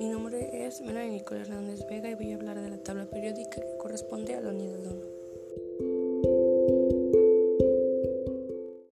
Mi nombre es Melanie Nicole Hernández Vega y voy a hablar de la tabla periódica que corresponde a